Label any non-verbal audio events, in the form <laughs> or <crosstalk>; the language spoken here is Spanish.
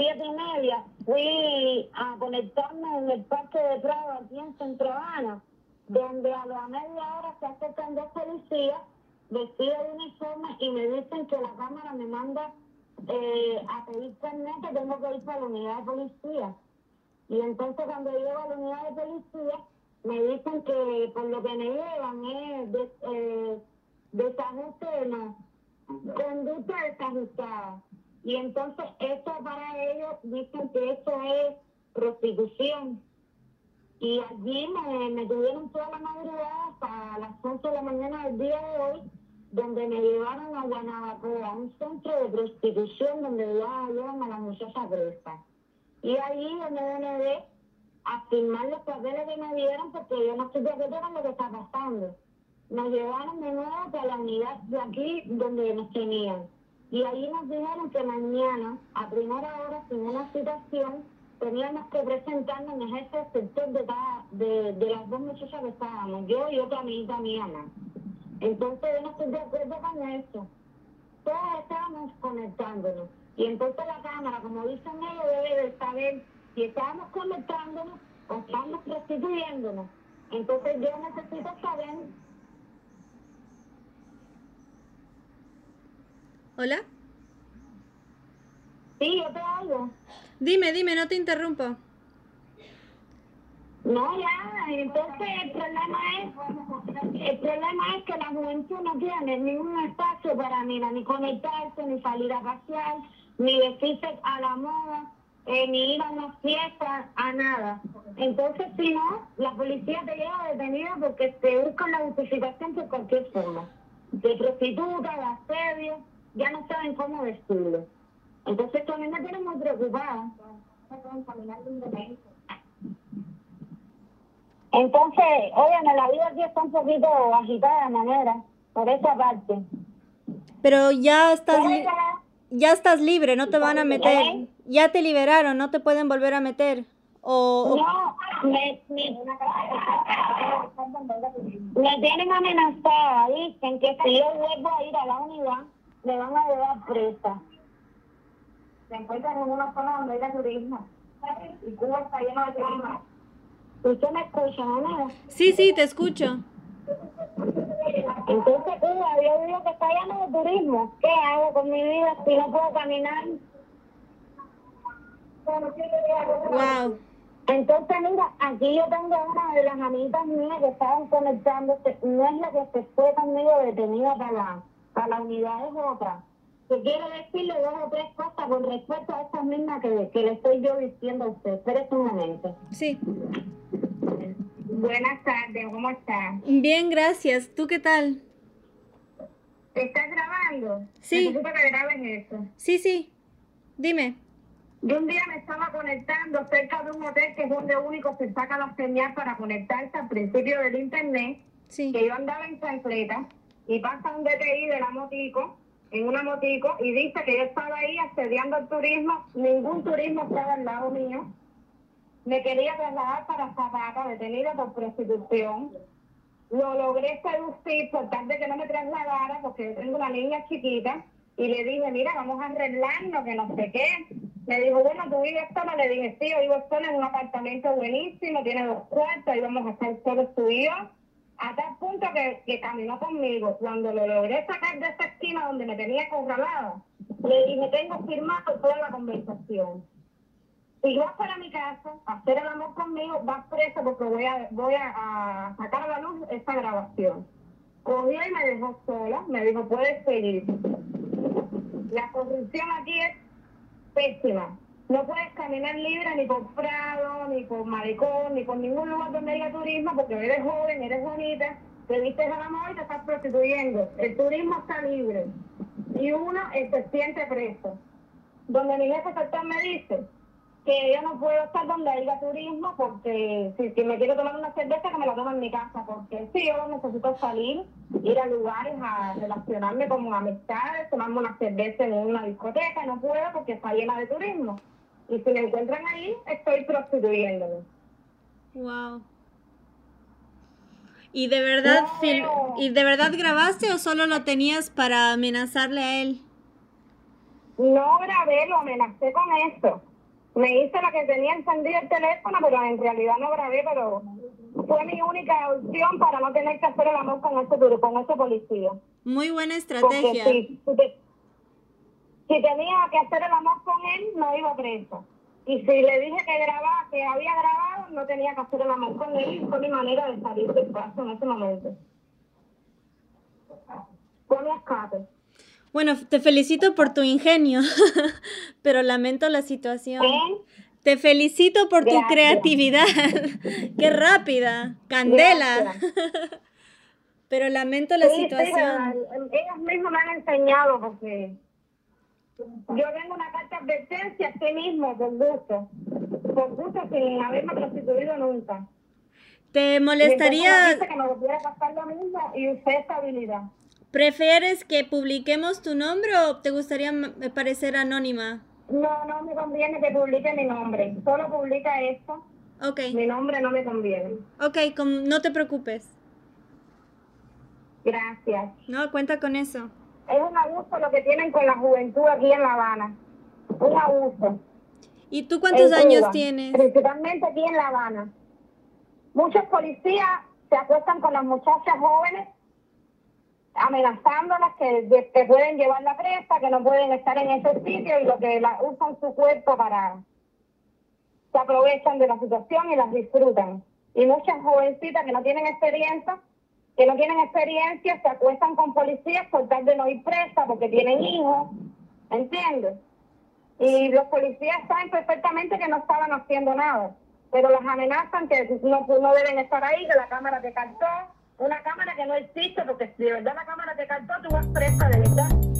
siete y media fui a conectarme en el Parque de Prado aquí en Centro Habana, donde a la media hora se acercan dos policías vestidos de uniforme y me dicen que la cámara me manda eh, a pedir carnet que tengo que ir para la unidad de policía. Y entonces cuando llego a la unidad de policía, me dicen que por lo que me llevan es de, eh, desajuste, no, conducta desajustada. Y entonces eso para ellos dicen que eso es prostitución. Y allí me, me tuvieron toda la madrugada hasta las 11 de la mañana del día de hoy, donde me llevaron a Guanabacoa, a un centro de prostitución donde ya llevan a la muchacha presa. Y ahí donde me a firmar los papeles que me dieron porque yo no estoy de acuerdo con lo que está pasando. Nos llevaron de nuevo a la unidad de aquí donde nos tenían. Y ahí nos dijeron que mañana, a primera hora, sin una citación, teníamos que presentarnos en ese sector de, de, de las dos muchachas que estábamos, yo y otra amiguita mía. Entonces yo no estoy de acuerdo con eso. Todos estábamos conectándonos. Y entonces la cámara, como dicen ellos, debe de saber si estábamos conectándonos o estamos prostituyéndonos. Entonces yo necesito saber ¿Hola? Sí, yo te oigo. Dime, dime, no te interrumpo. No, ya, entonces el problema es, el problema es que la juventud no tiene ningún espacio para mira, ni conectarse, ni salir a pasear, ni vestirse a la moda, eh, ni ir a una fiesta, a nada. Entonces, si no, la policía te lleva detenido porque te buscan la justificación por cualquier forma. De prostituta, de asedio, ya no saben cómo vestirlo. Entonces también me tienen muy preocupada. Entonces, óyeme, la vida aquí está un poquito agitada de manera, por esa parte. Pero ya estás, ya estás libre, no te van a meter. Ya te liberaron, no te pueden volver a meter. O, no, me, me, me tienen amenazada, dicen que si yo vuelvo a ir a la unidad, me van a llevar presa. Se encuentran en una zona donde hay turismo. Y Cuba está lleno de turismo. ¿Usted me escucha, no? Sí, sí, te escucho. Entonces, Cuba, yo digo que está lleno de turismo. ¿Qué hago con mi vida si no puedo caminar? Wow. Entonces, mira, aquí yo tengo una de las amigas mías que estaban conectándose. No es la que se fue conmigo detenida para a la unidad es otra. Que quiero decirle dos o tres cosas con respecto a esa misma que, que le estoy yo diciendo a usted. Espérese un momento. Sí. Buenas tardes, ¿cómo estás? Bien, gracias. ¿Tú qué tal? ¿Estás grabando? Sí. Necesito que grabes eso. Sí, sí. Dime. Yo un día me estaba conectando cerca de un hotel que es donde único se saca la señal para conectarse al principio del internet. Sí. Que yo andaba en chancleta y pasa un DTI de la motico, en una motico, y dice que yo estaba ahí asediando el turismo, ningún turismo estaba al lado mío. Me quería trasladar para Zapata, detenida por prostitución. Lo logré seducir por tal de que no me trasladara, porque tengo una niña chiquita, y le dije, mira, vamos a arreglarnos, que no sé qué. Me dijo, bueno, tú vives sola. Le dije, sí, yo vivo sola en un apartamento buenísimo, tiene dos cuartos, y vamos a estar solo estudios a tal punto que, que, caminó conmigo. Cuando lo logré sacar de esa esquina donde me tenía controlado, le dije, tengo firmado toda la conversación. Si vas para mi casa a hacer el amor conmigo, vas preso porque voy a, voy a, sacar a la luz esa grabación. Cogió y me dejó sola, me dijo, puedes seguir. La corrupción aquí es pésima. No puedes caminar libre ni por Prado, ni por Maricón, ni por ningún lugar donde haya turismo, porque eres joven, eres bonita, te vistes al amor y te estás prostituyendo. El turismo está libre. Y uno se siente preso. Donde mi jefe sector me dice que yo no puedo estar donde haya turismo porque si, me quiero tomar una cerveza que me la tomo en mi casa, porque si yo necesito salir, ir a lugares a relacionarme con amistades, tomarme una cerveza en una discoteca, no puedo porque está llena de turismo. Y si me encuentran ahí, estoy prostituyéndome. Wow. ¿Y de verdad y de verdad grabaste o solo lo tenías para amenazarle a él? No grabé, lo amenacé con esto. Me hice la que tenía encendido el teléfono, pero en realidad no grabé, pero fue mi única opción para no tener que hacer el amor con ese, con ese policía. Muy buena estrategia. Si, si, tenía que hacer el amor con él, no iba preso. Y si le dije que grababa, que había grabado, no tenía que hacer el amor con él. Fue mi manera de salir del paso en ese momento. Fue mi escape. Bueno, te felicito por tu ingenio, <laughs> pero lamento la situación. Te felicito por tu creatividad. <laughs> Qué rápida, candela. <laughs> pero lamento la situación. Sí, ellos mismos me han enseñado porque yo tengo una carta de advertencia a sí mismo, por gusto. Por gusto sin haberme prostituido nunca. ¿Te molestaría? que me volviera a pasar lo mismo y usted estabilidad. ¿Prefieres que publiquemos tu nombre o te gustaría parecer anónima? No, no me conviene que publique mi nombre. Solo publica esto. Ok. Mi nombre no me conviene. Ok, no te preocupes. Gracias. No, cuenta con eso. Es un abuso lo que tienen con la juventud aquí en La Habana. Un abuso. ¿Y tú cuántos años tienes? Principalmente aquí en La Habana. Muchos policías se acuestan con las muchachas jóvenes amenazándolas que, que pueden llevar la presa, que no pueden estar en ese sitio y lo que la, usan su cuerpo para... se aprovechan de la situación y las disfrutan. Y muchas jovencitas que no tienen experiencia, que no tienen experiencia, se acuestan con policías por tal de no ir presa porque tienen hijos, ¿entiendes? Y los policías saben perfectamente que no estaban haciendo nada, pero las amenazan que no, no deben estar ahí, que la cámara te captó, una cámara que no existe, porque si de verdad la cámara te captó, tú vas presa de verdad.